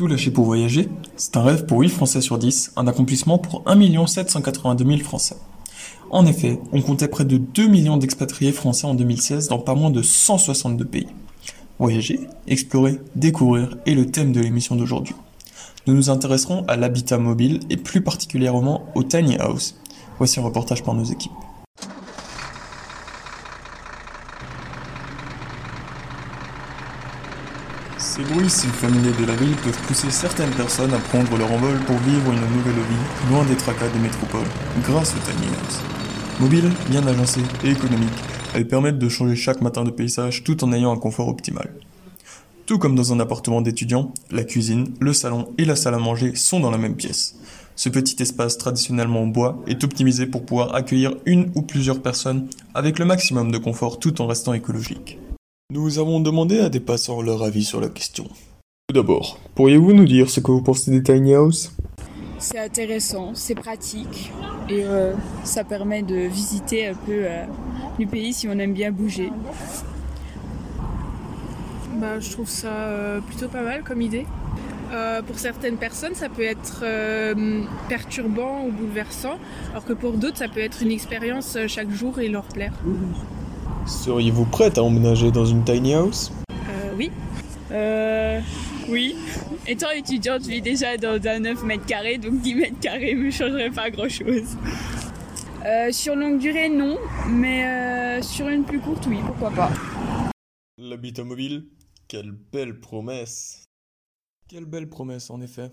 Tout lâcher pour voyager, c'est un rêve pour 8 Français sur 10, un accomplissement pour 1 782 000 Français. En effet, on comptait près de 2 millions d'expatriés français en 2016 dans pas moins de 162 pays. Voyager, explorer, découvrir est le thème de l'émission d'aujourd'hui. Nous nous intéresserons à l'habitat mobile et plus particulièrement au tiny house. Voici un reportage par nos équipes. Ces bruits si familiers de la ville peuvent pousser certaines personnes à prendre leur envol pour vivre une nouvelle vie, loin des tracas des métropoles, grâce aux tiny. Mobiles, bien agencées et économiques, elles permettent de changer chaque matin de paysage tout en ayant un confort optimal. Tout comme dans un appartement d'étudiant, la cuisine, le salon et la salle à manger sont dans la même pièce. Ce petit espace traditionnellement en bois est optimisé pour pouvoir accueillir une ou plusieurs personnes avec le maximum de confort tout en restant écologique. Nous avons demandé à des passants leur avis sur la question. Tout d'abord, pourriez-vous nous dire ce que vous pensez des tiny house C'est intéressant, c'est pratique et euh, ça permet de visiter un peu euh, du pays si on aime bien bouger. Bah, je trouve ça euh, plutôt pas mal comme idée. Euh, pour certaines personnes, ça peut être euh, perturbant ou bouleversant, alors que pour d'autres, ça peut être une expérience chaque jour et leur plaire. Seriez-vous prête à emménager dans une tiny house? Euh, oui, Euh, oui. Étant étudiante, je vis déjà dans un 9 mètres carrés, donc 10 mètres carrés me changerait pas grand chose. Euh, sur longue durée, non, mais euh, sur une plus courte, oui, pourquoi pas. L'habitat mobile Quelle belle promesse Quelle belle promesse en effet.